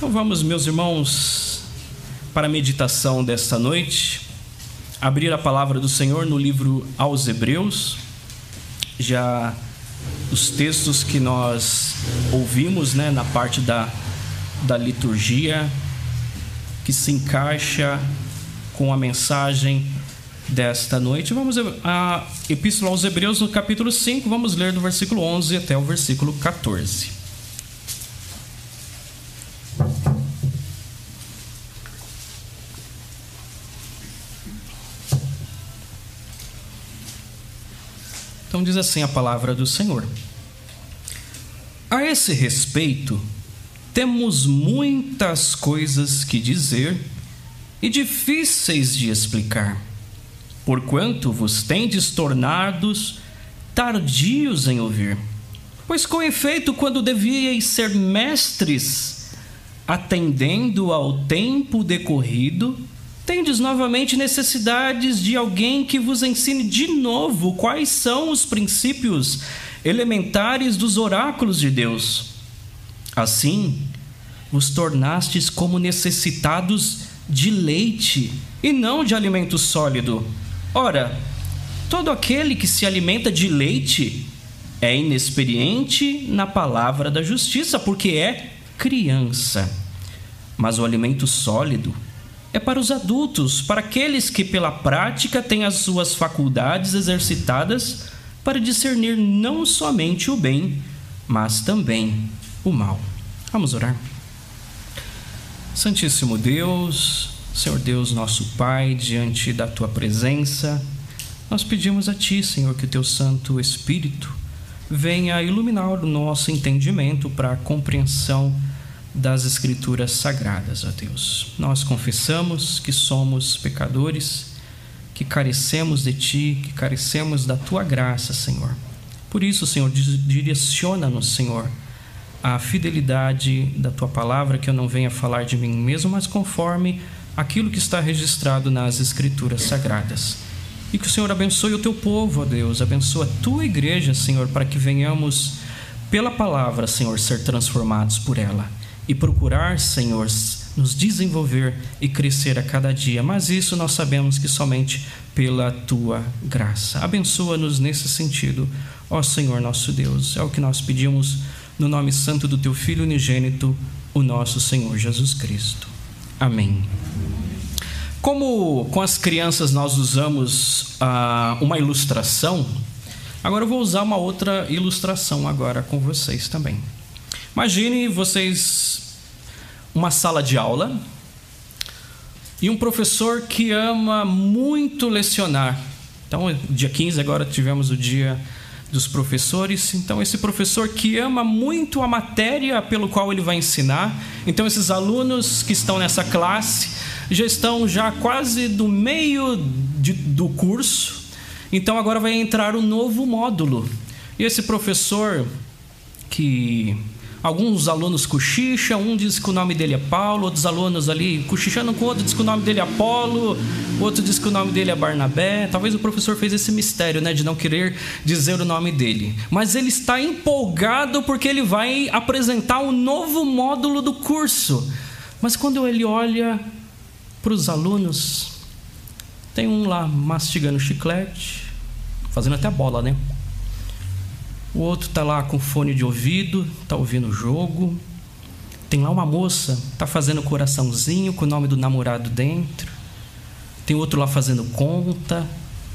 Então vamos, meus irmãos, para a meditação desta noite, abrir a palavra do Senhor no livro aos Hebreus. Já os textos que nós ouvimos, né, na parte da, da liturgia, que se encaixa com a mensagem desta noite. Vamos a Epístola aos Hebreus, no capítulo 5, vamos ler do versículo 11 até o versículo 14. Então diz assim a palavra do Senhor. A esse respeito, temos muitas coisas que dizer e difíceis de explicar, porquanto vos tendes tornados tardios em ouvir. Pois com efeito, quando devíeis ser mestres, atendendo ao tempo decorrido, tendes novamente necessidades de alguém que vos ensine de novo quais são os princípios elementares dos oráculos de Deus. Assim, vos tornastes como necessitados de leite e não de alimento sólido. Ora, todo aquele que se alimenta de leite é inexperiente na palavra da justiça, porque é criança. Mas o alimento sólido é para os adultos, para aqueles que pela prática têm as suas faculdades exercitadas para discernir não somente o bem, mas também o mal. Vamos orar. Santíssimo Deus, Senhor Deus, nosso Pai, diante da tua presença, nós pedimos a ti, Senhor, que o teu Santo Espírito venha iluminar o nosso entendimento para a compreensão das Escrituras Sagradas, ó Deus. Nós confessamos que somos pecadores, que carecemos de Ti, que carecemos da Tua graça, Senhor. Por isso, Senhor, direciona-nos, Senhor, a fidelidade da Tua palavra, que eu não venha falar de mim mesmo, mas conforme aquilo que está registrado nas Escrituras Sagradas. E que o Senhor abençoe o Teu povo, ó Deus, abençoe a Tua igreja, Senhor, para que venhamos, pela palavra, Senhor, ser transformados por ela e procurar, Senhor, nos desenvolver e crescer a cada dia. Mas isso nós sabemos que somente pela tua graça. Abençoa-nos nesse sentido, ó Senhor nosso Deus. É o que nós pedimos no nome santo do teu Filho unigênito, o nosso Senhor Jesus Cristo. Amém. Como com as crianças nós usamos ah, uma ilustração, agora eu vou usar uma outra ilustração agora com vocês também. Imagine vocês uma sala de aula e um professor que ama muito lecionar. Então, dia 15 agora tivemos o dia dos professores. Então, esse professor que ama muito a matéria pelo qual ele vai ensinar. Então, esses alunos que estão nessa classe já estão já quase do meio de, do curso. Então, agora vai entrar um novo módulo. E esse professor que Alguns alunos cochicham, um diz que o nome dele é Paulo, outros alunos ali cochichando com outro diz que o nome dele é Apolo, outro diz que o nome dele é Barnabé. Talvez o professor fez esse mistério, né, de não querer dizer o nome dele. Mas ele está empolgado porque ele vai apresentar um novo módulo do curso. Mas quando ele olha para os alunos, tem um lá mastigando chiclete, fazendo até bola, né? O outro está lá com fone de ouvido, está ouvindo o jogo. Tem lá uma moça, está fazendo coraçãozinho com o nome do namorado dentro. Tem outro lá fazendo conta,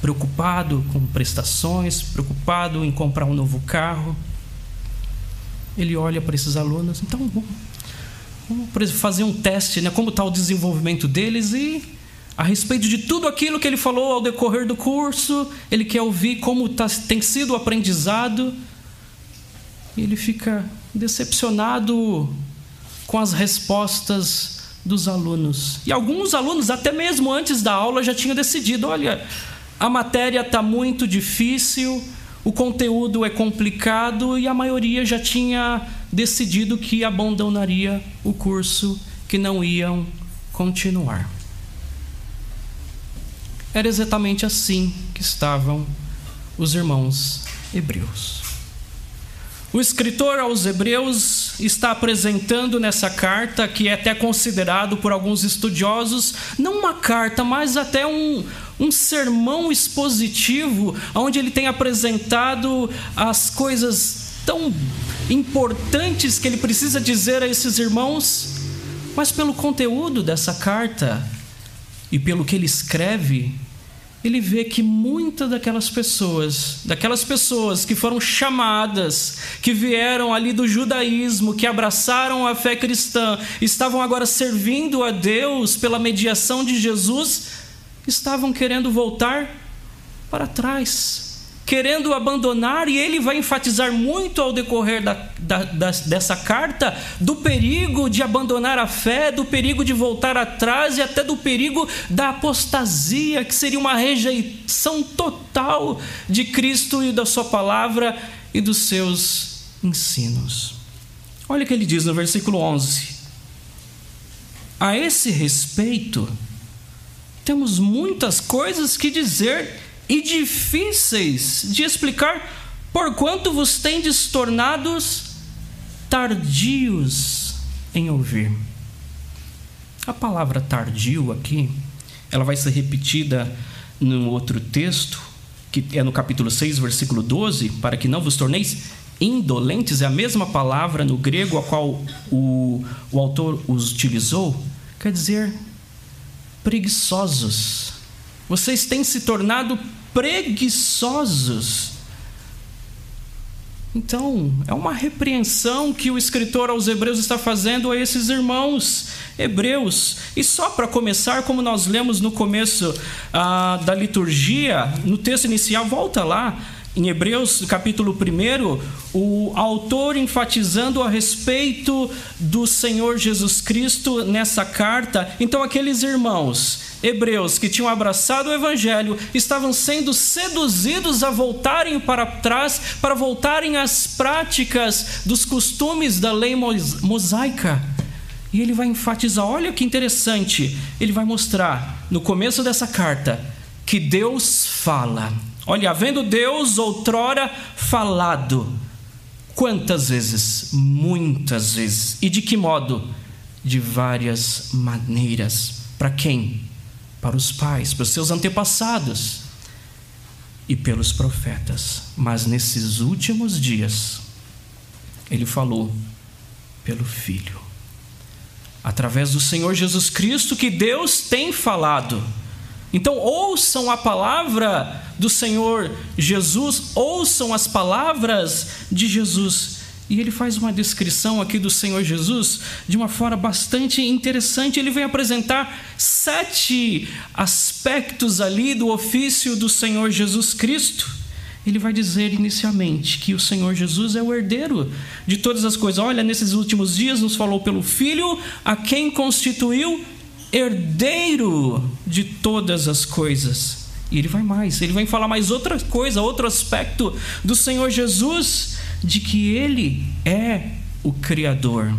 preocupado com prestações, preocupado em comprar um novo carro. Ele olha para esses alunos, então vamos fazer um teste, né? Como está o desenvolvimento deles e a respeito de tudo aquilo que ele falou ao decorrer do curso, ele quer ouvir como tá, tem sido o aprendizado. E ele fica decepcionado com as respostas dos alunos. E alguns alunos, até mesmo antes da aula, já tinham decidido: olha, a matéria está muito difícil, o conteúdo é complicado, e a maioria já tinha decidido que abandonaria o curso, que não iam continuar. Era exatamente assim que estavam os irmãos hebreus. O escritor aos Hebreus está apresentando nessa carta, que é até considerado por alguns estudiosos, não uma carta, mas até um, um sermão expositivo, onde ele tem apresentado as coisas tão importantes que ele precisa dizer a esses irmãos, mas pelo conteúdo dessa carta e pelo que ele escreve, ele vê que muitas daquelas pessoas, daquelas pessoas que foram chamadas, que vieram ali do judaísmo, que abraçaram a fé cristã, estavam agora servindo a Deus pela mediação de Jesus, estavam querendo voltar para trás, querendo abandonar, e ele vai enfatizar muito ao decorrer da, da, da, dessa carta do perigo de abandonar a fé, do perigo de voltar atrás e até do perigo da apostasia, que seria uma rejeição total de Cristo e da Sua palavra e dos seus ensinos. Olha o que ele diz no versículo 11: A esse respeito, temos muitas coisas que dizer e difíceis de explicar, porquanto vos tendes tornados tardios em ouvir. A palavra tardio aqui, ela vai ser repetida num outro texto, que é no capítulo 6, versículo 12, para que não vos torneis indolentes, é a mesma palavra no grego a qual o, o autor os utilizou, quer dizer preguiçosos vocês têm se tornado preguiçosos. Então, é uma repreensão que o escritor aos Hebreus está fazendo a esses irmãos hebreus. E só para começar, como nós lemos no começo ah, da liturgia, no texto inicial, volta lá, em Hebreus, capítulo 1, o autor enfatizando a respeito do Senhor Jesus Cristo nessa carta. Então, aqueles irmãos hebreus que tinham abraçado o evangelho estavam sendo seduzidos a voltarem para trás, para voltarem às práticas dos costumes da lei mosaica. E ele vai enfatizar: olha que interessante, ele vai mostrar no começo dessa carta que Deus fala Olha, havendo Deus outrora falado, quantas vezes? Muitas vezes. E de que modo? De várias maneiras. Para quem? Para os pais, para os seus antepassados e pelos profetas. Mas nesses últimos dias, ele falou pelo Filho. Através do Senhor Jesus Cristo, que Deus tem falado então, ouçam a palavra do Senhor Jesus, ouçam as palavras de Jesus. E ele faz uma descrição aqui do Senhor Jesus de uma forma bastante interessante. Ele vem apresentar sete aspectos ali do ofício do Senhor Jesus Cristo. Ele vai dizer inicialmente que o Senhor Jesus é o herdeiro de todas as coisas. Olha, nesses últimos dias nos falou pelo Filho, a quem constituiu herdeiro de todas as coisas. E ele vai mais, ele vai falar mais outra coisa, outro aspecto do Senhor Jesus, de que ele é o Criador,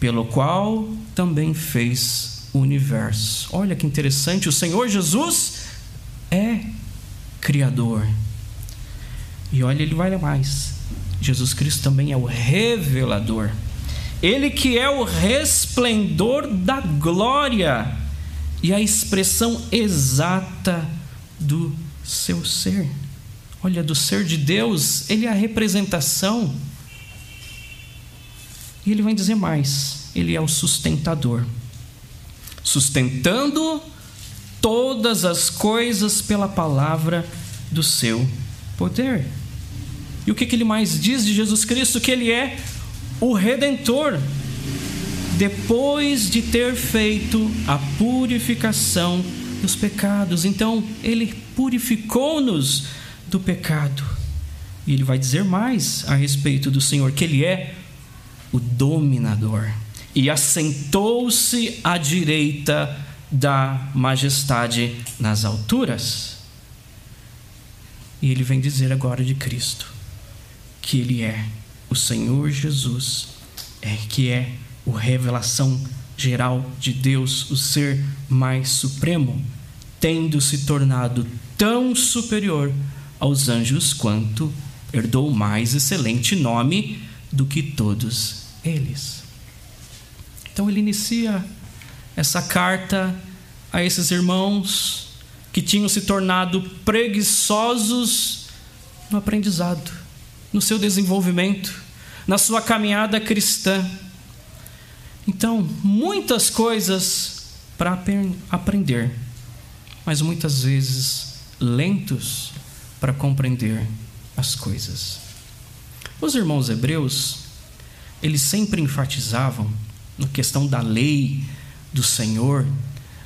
pelo qual também fez o universo. Olha que interessante, o Senhor Jesus é Criador. E olha, ele vai mais. Jesus Cristo também é o revelador. Ele que é o resplendor da glória e a expressão exata do seu ser. Olha, do ser de Deus, ele é a representação. E ele vai dizer mais: ele é o sustentador, sustentando todas as coisas pela palavra do seu poder. E o que, ele mais diz de Jesus Cristo? Que ele é o redentor, depois de ter feito a purificação dos pecados. Então, ele purificou-nos do pecado. E ele vai dizer mais a respeito do Senhor, que ele é o dominador. E assentou-se à direita da majestade nas alturas. E ele vem dizer agora de Cristo que ele é o Senhor Jesus, é que é a revelação geral de Deus, o ser mais supremo, tendo se tornado tão superior aos anjos quanto herdou mais excelente nome do que todos eles. Então ele inicia essa carta a esses irmãos que tinham se tornado preguiçosos no aprendizado, no seu desenvolvimento, na sua caminhada cristã. Então, muitas coisas para aprender, mas muitas vezes lentos para compreender as coisas. Os irmãos hebreus, eles sempre enfatizavam na questão da lei do Senhor,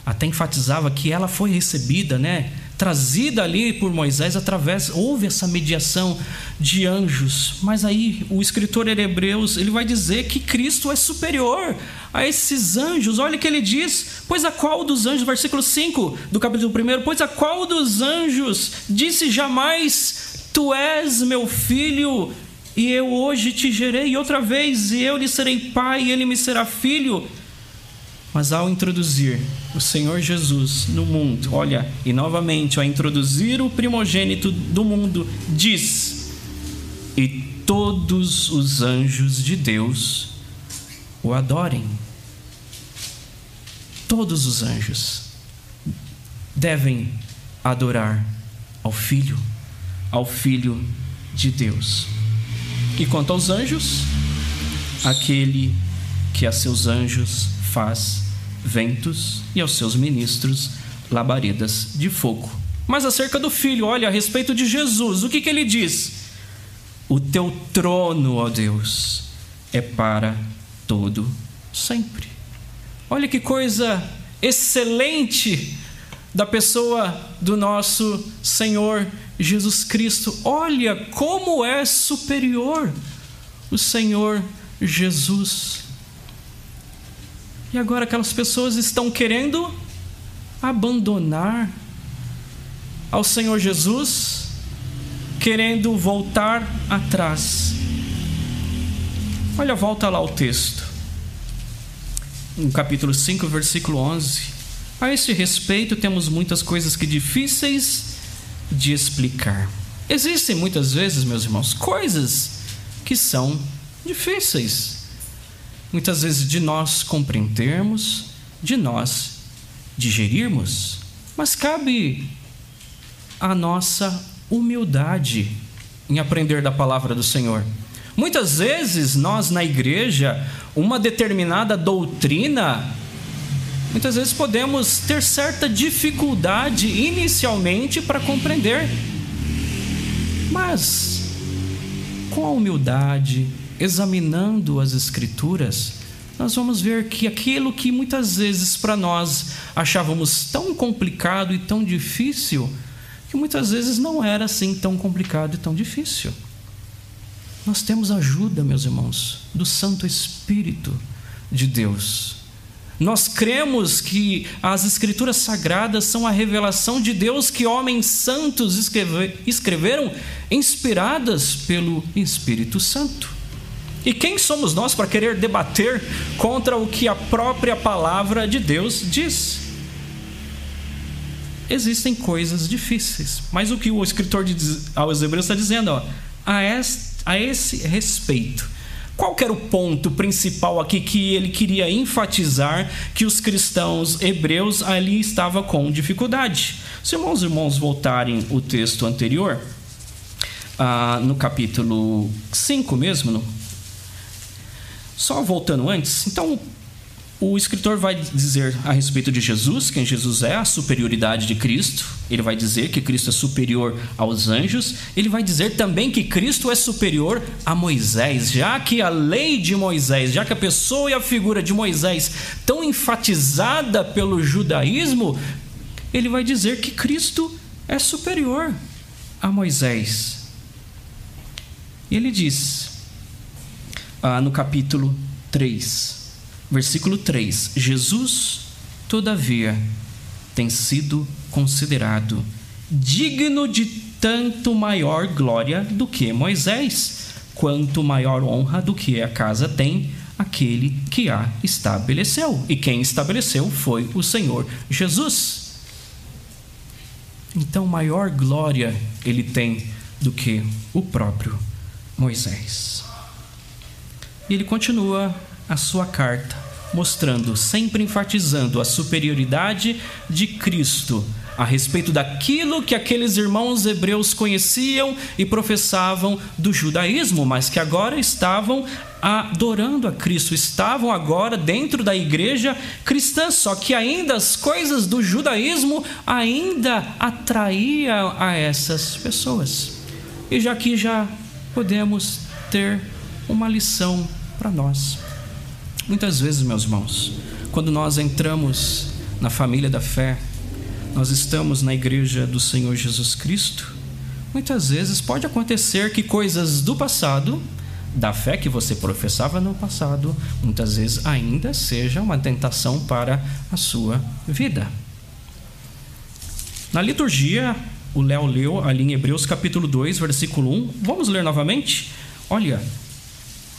até enfatizava que ela foi recebida, né? Trazida ali por Moisés através houve essa mediação de anjos. Mas aí o escritor Hebreus, ele vai dizer que Cristo é superior a esses anjos. Olha o que ele diz: "Pois a qual dos anjos, versículo 5 do capítulo 1, pois a qual dos anjos disse jamais: Tu és meu filho, e eu hoje te gerei, e outra vez, e eu lhe serei pai, e ele me será filho?" Mas ao introduzir o Senhor Jesus no mundo, olha, e novamente, ao introduzir o primogênito do mundo, diz: E todos os anjos de Deus o adorem. Todos os anjos devem adorar ao Filho, ao Filho de Deus. E quanto aos anjos, aquele que a seus anjos faz ventos e aos seus ministros labaredas de fogo. Mas acerca do filho, olha, a respeito de Jesus, o que, que ele diz? O teu trono, ó Deus, é para todo sempre. Olha que coisa excelente da pessoa do nosso Senhor Jesus Cristo. Olha como é superior o Senhor Jesus. E agora aquelas pessoas estão querendo abandonar ao Senhor Jesus, querendo voltar atrás. Olha, volta lá o texto. No capítulo 5, versículo 11. A este respeito, temos muitas coisas que difíceis de explicar. Existem muitas vezes, meus irmãos, coisas que são difíceis muitas vezes de nós compreendermos, de nós digerirmos, mas cabe a nossa humildade em aprender da palavra do Senhor. Muitas vezes nós na igreja, uma determinada doutrina, muitas vezes podemos ter certa dificuldade inicialmente para compreender. Mas com a humildade, examinando as Escrituras, nós vamos ver que aquilo que muitas vezes para nós achávamos tão complicado e tão difícil, que muitas vezes não era assim tão complicado e tão difícil. Nós temos ajuda, meus irmãos, do Santo Espírito de Deus. Nós cremos que as Escrituras Sagradas são a revelação de Deus que homens santos escreveram, inspiradas pelo Espírito Santo. E quem somos nós para querer debater contra o que a própria palavra de Deus diz? Existem coisas difíceis, mas o que o escritor aos Hebreus está dizendo, ó, a, este, a esse respeito, qual era o ponto principal aqui que ele queria enfatizar que os cristãos hebreus ali estavam com dificuldade? Se os irmãos voltarem o texto anterior, ah, no capítulo 5 mesmo, no só voltando antes, então o escritor vai dizer a respeito de Jesus, quem Jesus é, a superioridade de Cristo. Ele vai dizer que Cristo é superior aos anjos. Ele vai dizer também que Cristo é superior a Moisés, já que a lei de Moisés, já que a pessoa e a figura de Moisés tão enfatizada pelo judaísmo, ele vai dizer que Cristo é superior a Moisés. E ele diz: ah, no capítulo 3, versículo 3: Jesus, todavia, tem sido considerado digno de tanto maior glória do que Moisés, quanto maior honra do que a casa tem aquele que a estabeleceu. E quem estabeleceu foi o Senhor Jesus. Então, maior glória ele tem do que o próprio Moisés. E ele continua a sua carta, mostrando, sempre enfatizando a superioridade de Cristo a respeito daquilo que aqueles irmãos hebreus conheciam e professavam do judaísmo, mas que agora estavam adorando a Cristo, estavam agora dentro da igreja cristã, só que ainda as coisas do judaísmo ainda atraíam a essas pessoas. E já que já podemos ter uma lição para nós. Muitas vezes, meus irmãos, quando nós entramos na família da fé, nós estamos na igreja do Senhor Jesus Cristo, muitas vezes pode acontecer que coisas do passado, da fé que você professava no passado, muitas vezes ainda seja uma tentação para a sua vida. Na liturgia, o Léo leu ali em Hebreus capítulo 2, versículo 1. Vamos ler novamente? Olha,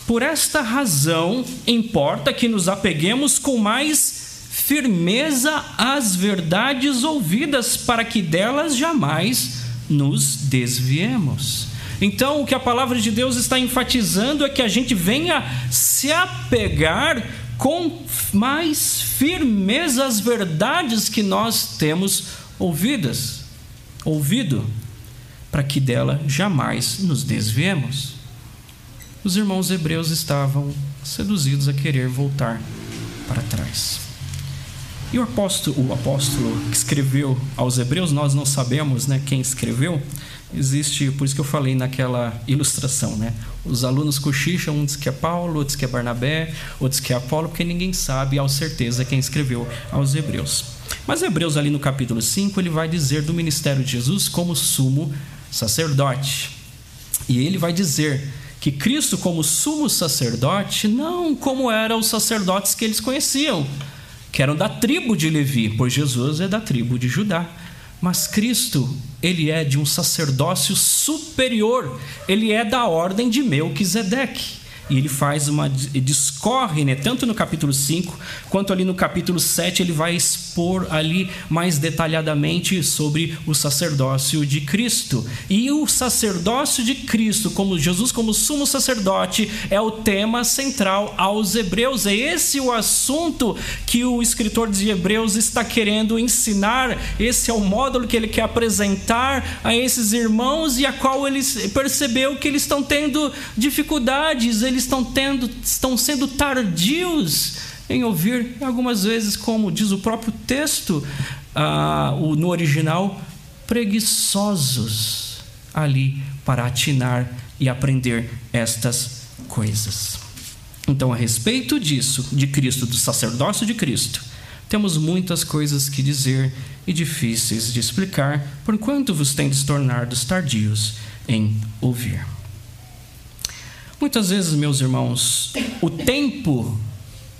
por esta razão importa que nos apeguemos com mais firmeza às verdades ouvidas, para que delas jamais nos desviemos. Então, o que a palavra de Deus está enfatizando é que a gente venha se apegar com mais firmeza às verdades que nós temos ouvidas, ouvido, para que dela jamais nos desviemos. Os irmãos hebreus estavam seduzidos a querer voltar para trás. E o apóstolo, o apóstolo que escreveu aos Hebreus, nós não sabemos né, quem escreveu, existe, por isso que eu falei naquela ilustração, né? Os alunos cochicham, um diz que é Paulo, outro diz que é Barnabé, outro diz que é Apolo, porque ninguém sabe ao certeza quem escreveu aos Hebreus. Mas Hebreus ali no capítulo 5, ele vai dizer do ministério de Jesus como sumo sacerdote. E ele vai dizer que Cristo como sumo sacerdote, não como eram os sacerdotes que eles conheciam, que eram da tribo de Levi, pois Jesus é da tribo de Judá. Mas Cristo, ele é de um sacerdócio superior, ele é da ordem de Melquisedeque. E ele faz uma. discorre, né? Tanto no capítulo 5 quanto ali no capítulo 7, ele vai expor ali mais detalhadamente sobre o sacerdócio de Cristo. E o sacerdócio de Cristo, como Jesus como sumo sacerdote, é o tema central aos Hebreus. É esse o assunto que o escritor de Hebreus está querendo ensinar. Esse é o módulo que ele quer apresentar a esses irmãos e a qual ele percebeu que eles estão tendo dificuldades eles estão tendo, estão sendo tardios em ouvir, algumas vezes, como diz o próprio texto ah, no original, preguiçosos ali para atinar e aprender estas coisas. Então, a respeito disso, de Cristo, do sacerdócio de Cristo, temos muitas coisas que dizer e difíceis de explicar, porquanto vos tendes tornado tardios em ouvir. Muitas vezes, meus irmãos, o tempo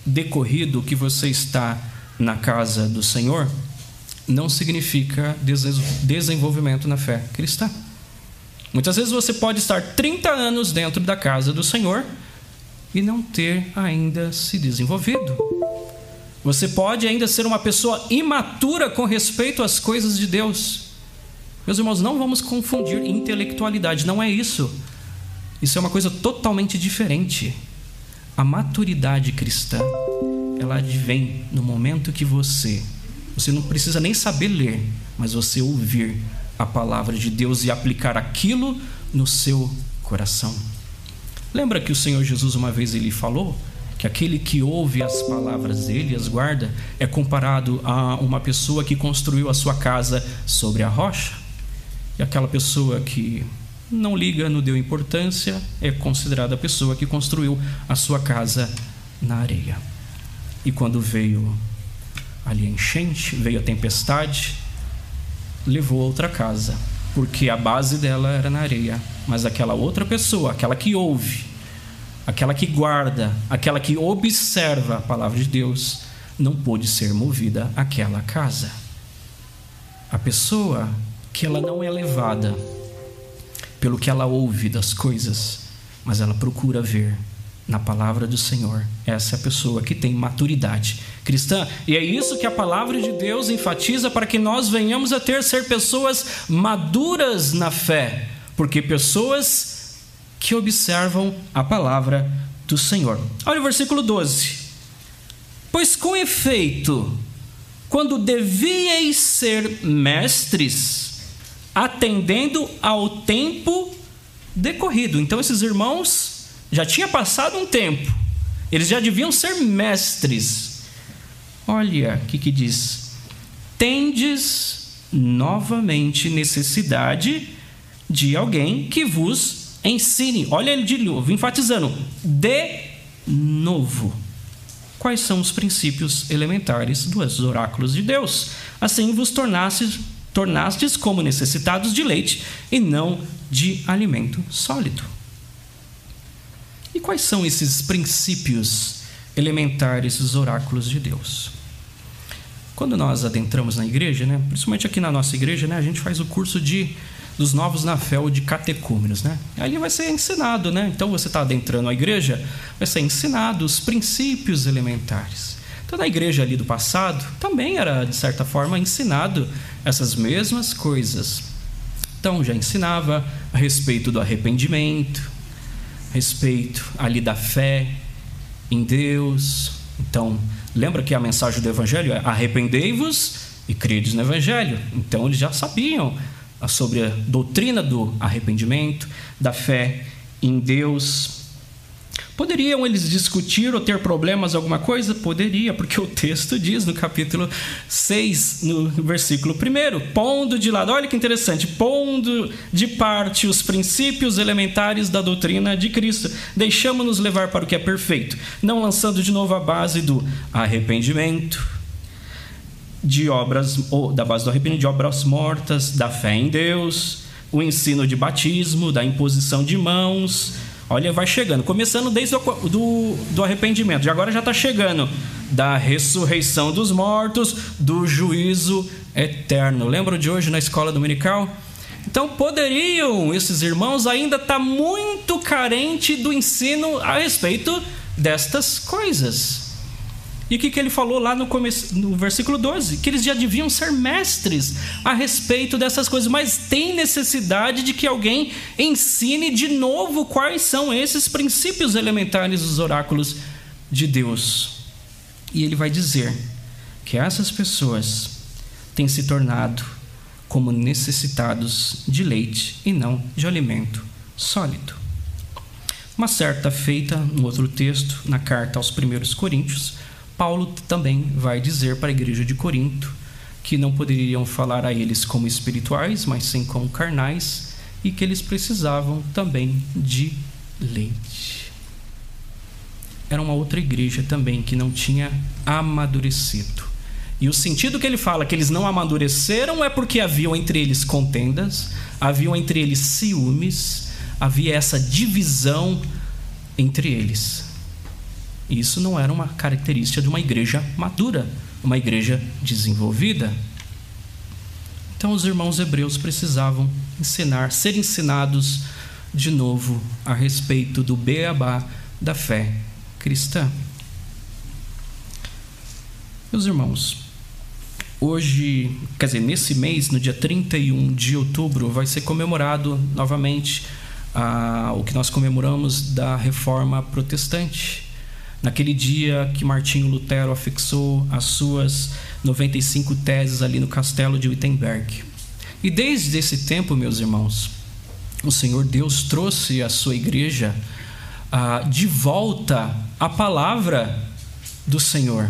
decorrido que você está na casa do Senhor não significa desenvolvimento na fé cristã. Muitas vezes você pode estar 30 anos dentro da casa do Senhor e não ter ainda se desenvolvido. Você pode ainda ser uma pessoa imatura com respeito às coisas de Deus. Meus irmãos, não vamos confundir intelectualidade, não é isso. Isso é uma coisa totalmente diferente. A maturidade cristã, ela advém no momento que você, você não precisa nem saber ler, mas você ouvir a palavra de Deus e aplicar aquilo no seu coração. Lembra que o Senhor Jesus uma vez ele falou que aquele que ouve as palavras dele as guarda é comparado a uma pessoa que construiu a sua casa sobre a rocha? E aquela pessoa que não liga, não deu importância, é considerada a pessoa que construiu a sua casa na areia. E quando veio ali a enchente, veio a tempestade, levou a outra casa, porque a base dela era na areia. Mas aquela outra pessoa, aquela que ouve, aquela que guarda, aquela que observa a palavra de Deus, não pôde ser movida àquela casa. A pessoa que ela não é levada pelo que ela ouve das coisas, mas ela procura ver na palavra do Senhor. Essa é a pessoa que tem maturidade cristã. E é isso que a palavra de Deus enfatiza para que nós venhamos a ter ser pessoas maduras na fé. porque pessoas que observam a palavra do Senhor. Olha o versículo 12. Pois com efeito, quando devíeis ser mestres, atendendo ao tempo decorrido. Então esses irmãos já tinha passado um tempo. Eles já deviam ser mestres. Olha o que, que diz: tendes novamente necessidade de alguém que vos ensine. Olha ele de novo, enfatizando: de novo. Quais são os princípios elementares dos oráculos de Deus? Assim vos tornastes, tornastes como necessitados de leite e não de alimento sólido. E quais são esses princípios elementares dos oráculos de Deus? Quando nós adentramos na igreja, né, principalmente aqui na nossa igreja, né, a gente faz o curso de dos novos na fé ou de catecúmenos, né? Ali vai ser ensinado, né? Então você está adentrando a igreja, vai ser ensinado os princípios elementares. Então na igreja ali do passado também era de certa forma ensinado essas mesmas coisas. Então já ensinava a respeito do arrependimento, a respeito ali da fé em Deus. Então Lembra que a mensagem do Evangelho é arrependei-vos e credes no Evangelho. Então eles já sabiam sobre a doutrina do arrependimento, da fé em Deus. Poderiam eles discutir ou ter problemas alguma coisa? Poderia, porque o texto diz no capítulo 6, no versículo 1, pondo de lado, olha que interessante, pondo de parte os princípios elementares da doutrina de Cristo, deixamos-nos levar para o que é perfeito, não lançando de novo a base do arrependimento, de obras, ou da base do arrependimento de obras mortas, da fé em Deus, o ensino de batismo, da imposição de mãos, Olha, vai chegando. Começando desde o do, do arrependimento. E agora já está chegando da ressurreição dos mortos, do juízo eterno. Lembra de hoje na escola dominical? Então poderiam esses irmãos ainda estar tá muito carente do ensino a respeito destas coisas. E o que, que ele falou lá no, começo, no versículo 12? Que eles já deviam ser mestres a respeito dessas coisas, mas tem necessidade de que alguém ensine de novo quais são esses princípios elementares dos oráculos de Deus. E ele vai dizer que essas pessoas têm se tornado como necessitados de leite e não de alimento sólido. Uma certa feita, no outro texto, na carta aos primeiros Coríntios, Paulo também vai dizer para a igreja de Corinto que não poderiam falar a eles como espirituais, mas sim como carnais, e que eles precisavam também de leite. Era uma outra igreja também que não tinha amadurecido. E o sentido que ele fala que eles não amadureceram é porque haviam entre eles contendas, haviam entre eles ciúmes, havia essa divisão entre eles. Isso não era uma característica de uma igreja madura, uma igreja desenvolvida. Então os irmãos hebreus precisavam ensinar, ser ensinados de novo a respeito do beabá da fé cristã. Meus irmãos, hoje, quer dizer, nesse mês, no dia 31 de outubro, vai ser comemorado novamente ah, o que nós comemoramos da reforma protestante naquele dia que Martinho Lutero afixou as suas 95 teses ali no castelo de Wittenberg. E desde esse tempo, meus irmãos, o Senhor Deus trouxe a sua igreja ah, de volta à palavra do Senhor.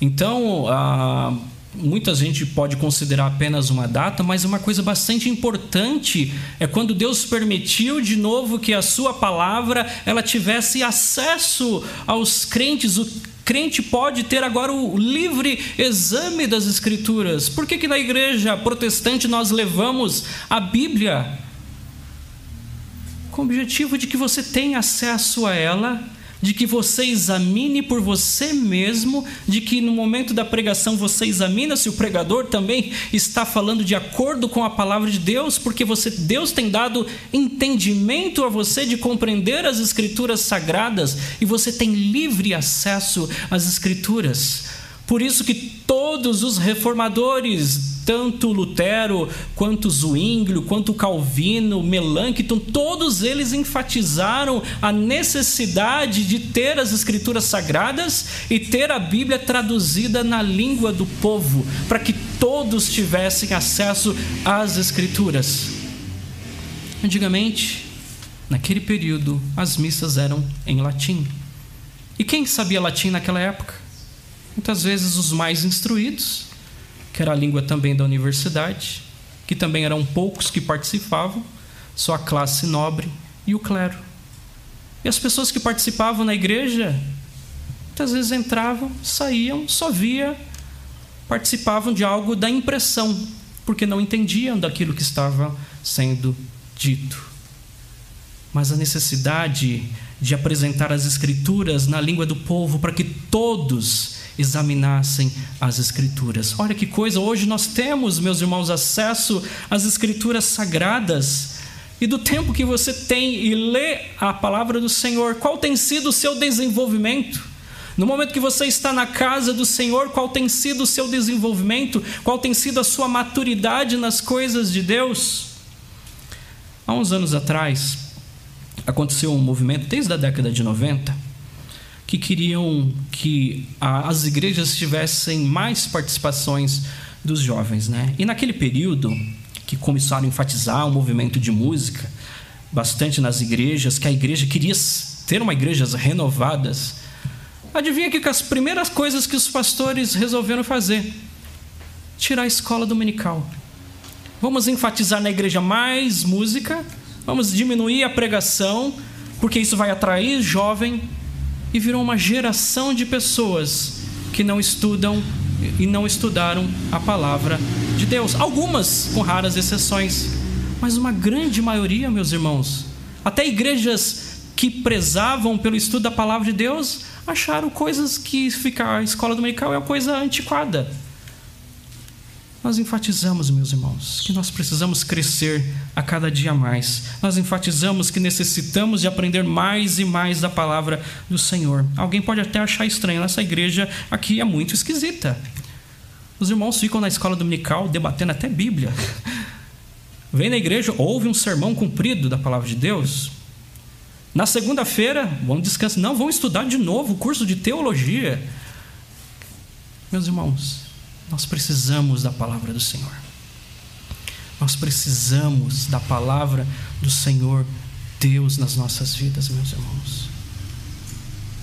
Então, ah, muita gente pode considerar apenas uma data, mas uma coisa bastante importante é quando Deus permitiu de novo que a sua palavra ela tivesse acesso aos crentes. O crente pode ter agora o livre exame das escrituras. Por que, que na igreja protestante nós levamos a Bíblia? Com o objetivo de que você tenha acesso a ela de que você examine por você mesmo, de que no momento da pregação você examina se o pregador também está falando de acordo com a palavra de Deus, porque você Deus tem dado entendimento a você de compreender as escrituras sagradas e você tem livre acesso às escrituras. Por isso que todos os reformadores tanto Lutero, quanto Zwinglio, quanto Calvino, Melanchthon, todos eles enfatizaram a necessidade de ter as escrituras sagradas e ter a Bíblia traduzida na língua do povo, para que todos tivessem acesso às escrituras. Antigamente, naquele período, as missas eram em latim. E quem sabia latim naquela época? Muitas vezes os mais instruídos, que era a língua também da universidade, que também eram poucos que participavam, só a classe nobre e o clero. E as pessoas que participavam na igreja, muitas vezes entravam, saíam, só via, participavam de algo da impressão, porque não entendiam daquilo que estava sendo dito. Mas a necessidade de apresentar as Escrituras na língua do povo para que todos examinassem as Escrituras. Olha que coisa, hoje nós temos, meus irmãos, acesso às Escrituras sagradas. E do tempo que você tem e lê a palavra do Senhor, qual tem sido o seu desenvolvimento? No momento que você está na casa do Senhor, qual tem sido o seu desenvolvimento? Qual tem sido a sua maturidade nas coisas de Deus? Há uns anos atrás, aconteceu um movimento, desde a década de 90, que queriam que as igrejas tivessem mais participações dos jovens. Né? E naquele período, que começaram a enfatizar o movimento de música, bastante nas igrejas, que a igreja queria ter uma igrejas renovadas. Adivinha que as primeiras coisas que os pastores resolveram fazer? Tirar a escola dominical. Vamos enfatizar na igreja mais música, vamos diminuir a pregação, porque isso vai atrair jovem e virou uma geração de pessoas que não estudam e não estudaram a palavra de Deus. Algumas com raras exceções, mas uma grande maioria, meus irmãos, até igrejas que prezavam pelo estudo da palavra de Deus, acharam coisas que ficar a escola dominical é uma coisa antiquada. Nós enfatizamos, meus irmãos, que nós precisamos crescer a cada dia mais. Nós enfatizamos que necessitamos de aprender mais e mais da palavra do Senhor. Alguém pode até achar estranho, essa igreja aqui é muito esquisita. Os irmãos ficam na escola dominical debatendo até Bíblia. Vem na igreja, ouve um sermão cumprido da palavra de Deus. Na segunda-feira, vão descansar. Não, vão estudar de novo o curso de teologia. Meus irmãos, nós precisamos da palavra do Senhor. Nós precisamos da palavra do Senhor Deus nas nossas vidas, meus irmãos.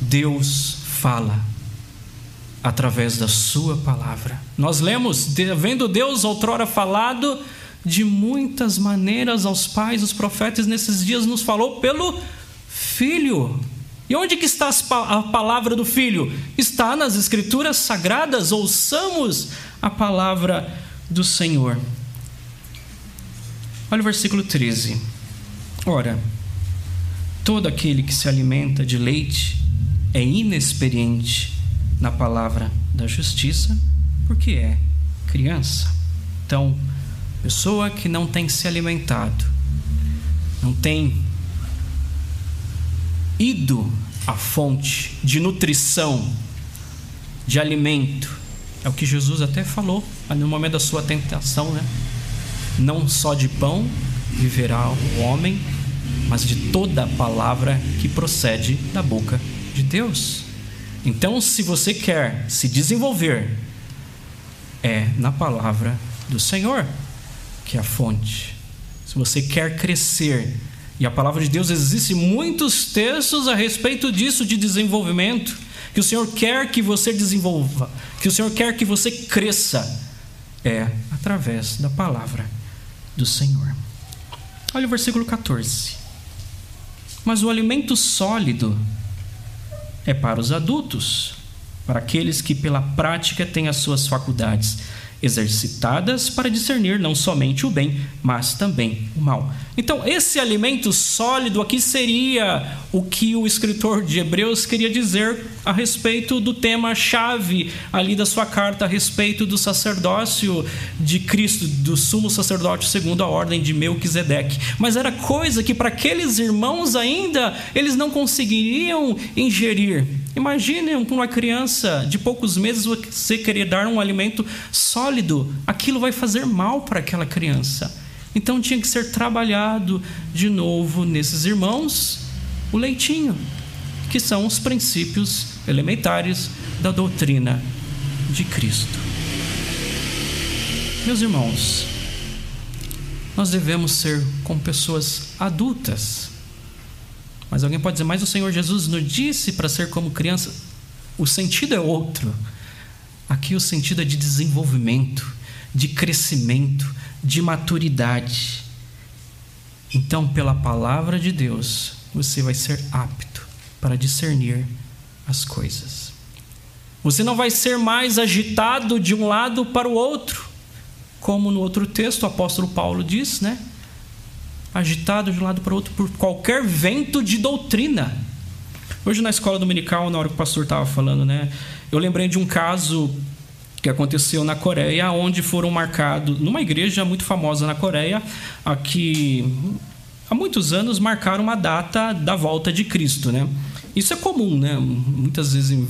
Deus fala através da Sua palavra. Nós lemos, vendo Deus outrora falado de muitas maneiras aos pais, os profetas, nesses dias nos falou pelo Filho. E onde que está a palavra do Filho? Está nas Escrituras Sagradas. Ouçamos a palavra do Senhor. Olha o versículo 13. Ora, todo aquele que se alimenta de leite é inexperiente na palavra da justiça, porque é criança. Então, pessoa que não tem se alimentado, não tem ido à fonte de nutrição, de alimento. É o que Jesus até falou no momento da sua tentação, né? Não só de pão viverá o homem, mas de toda a palavra que procede da boca de Deus. Então, se você quer se desenvolver, é na palavra do Senhor que é a fonte. Se você quer crescer, e a palavra de Deus existe muitos textos a respeito disso de desenvolvimento, que o Senhor quer que você desenvolva, que o Senhor quer que você cresça, é através da palavra do Senhor. Olha o versículo 14. Mas o alimento sólido é para os adultos, para aqueles que pela prática têm as suas faculdades exercitadas para discernir não somente o bem, mas também o mal. Então, esse alimento sólido aqui seria o que o escritor de Hebreus queria dizer a respeito do tema-chave ali da sua carta, a respeito do sacerdócio de Cristo, do sumo sacerdote segundo a ordem de Melquisedeque. Mas era coisa que para aqueles irmãos ainda eles não conseguiriam ingerir. Imagine uma criança de poucos meses você querer dar um alimento sólido, aquilo vai fazer mal para aquela criança. Então tinha que ser trabalhado de novo nesses irmãos o leitinho, que são os princípios elementares da doutrina de Cristo. Meus irmãos, nós devemos ser como pessoas adultas. Mas alguém pode dizer, mas o Senhor Jesus nos disse para ser como criança. O sentido é outro. Aqui o sentido é de desenvolvimento, de crescimento, de maturidade. Então, pela palavra de Deus, você vai ser apto para discernir as coisas. Você não vai ser mais agitado de um lado para o outro, como no outro texto o apóstolo Paulo diz, né? Agitado de um lado para o outro por qualquer vento de doutrina. Hoje na escola dominical, na hora que o pastor estava falando, né? Eu lembrei de um caso que aconteceu na Coreia, onde foram marcados, numa igreja muito famosa na Coreia, aqui há muitos anos marcaram uma data da volta de Cristo, né? Isso é comum, né? Muitas vezes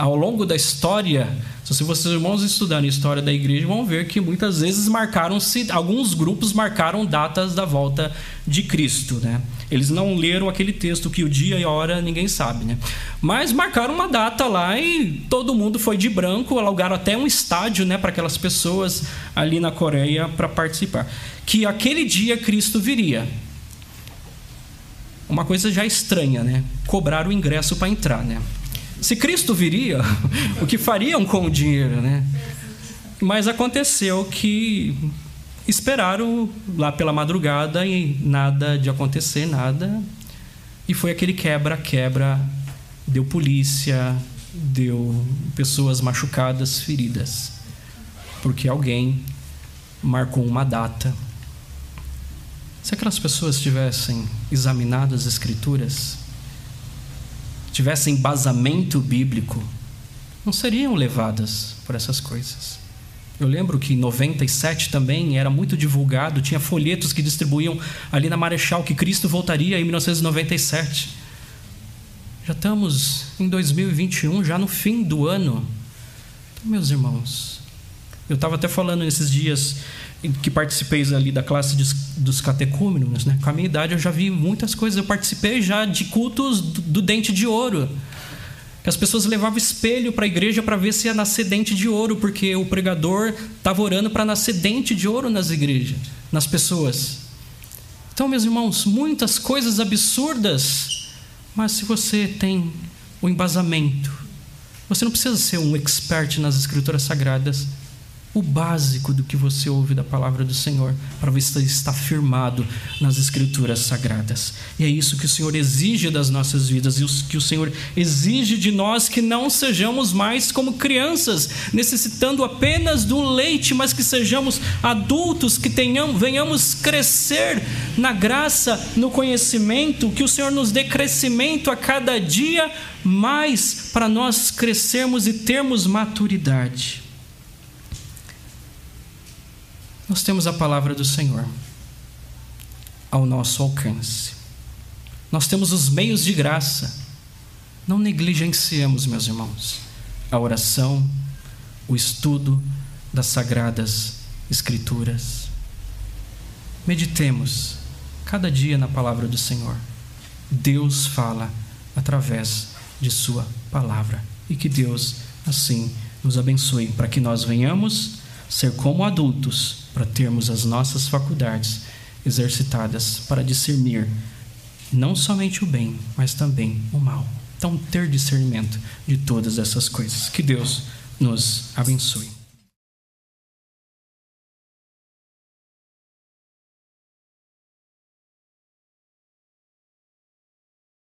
ao longo da história, se vocês irmãos estudarem a história da igreja, vão ver que muitas vezes marcaram-se, alguns grupos marcaram datas da volta de Cristo, né? Eles não leram aquele texto que o dia e a hora ninguém sabe, né? Mas marcaram uma data lá e todo mundo foi de branco, alugaram até um estádio, né, para aquelas pessoas ali na Coreia para participar. Que aquele dia Cristo viria. Uma coisa já estranha, né? Cobrar o ingresso para entrar, né? Se Cristo viria, o que fariam com o dinheiro, né? Mas aconteceu que esperaram lá pela madrugada e nada de acontecer, nada. E foi aquele quebra-quebra, deu polícia, deu pessoas machucadas, feridas, porque alguém marcou uma data. Se aquelas pessoas tivessem examinado as Escrituras, tivessem embasamento bíblico, não seriam levadas por essas coisas. Eu lembro que em 97 também era muito divulgado, tinha folhetos que distribuíam ali na Marechal que Cristo voltaria em 1997. Já estamos em 2021, já no fim do ano. Então, meus irmãos, eu estava até falando nesses dias que participei ali da classe dos catecúmenos, né? com a minha idade eu já vi muitas coisas. Eu participei já de cultos do, do dente de ouro que as pessoas levavam espelho para a igreja para ver se ia nascer dente de ouro, porque o pregador estava orando para nascer dente de ouro nas igrejas, nas pessoas. Então, meus irmãos, muitas coisas absurdas, mas se você tem o embasamento, você não precisa ser um expert nas escrituras sagradas, o básico do que você ouve da palavra do Senhor, para se está firmado nas Escrituras sagradas. E é isso que o Senhor exige das nossas vidas e que o Senhor exige de nós que não sejamos mais como crianças, necessitando apenas do leite, mas que sejamos adultos, que tenhamos, venhamos crescer na graça, no conhecimento, que o Senhor nos dê crescimento a cada dia mais para nós crescermos e termos maturidade. Nós temos a palavra do Senhor ao nosso alcance. Nós temos os meios de graça. Não negligenciemos, meus irmãos, a oração, o estudo das sagradas Escrituras. Meditemos cada dia na palavra do Senhor. Deus fala através de Sua palavra e que Deus assim nos abençoe para que nós venhamos ser como adultos para termos as nossas faculdades exercitadas para discernir não somente o bem, mas também o mal. Então, ter discernimento de todas essas coisas. Que Deus nos abençoe.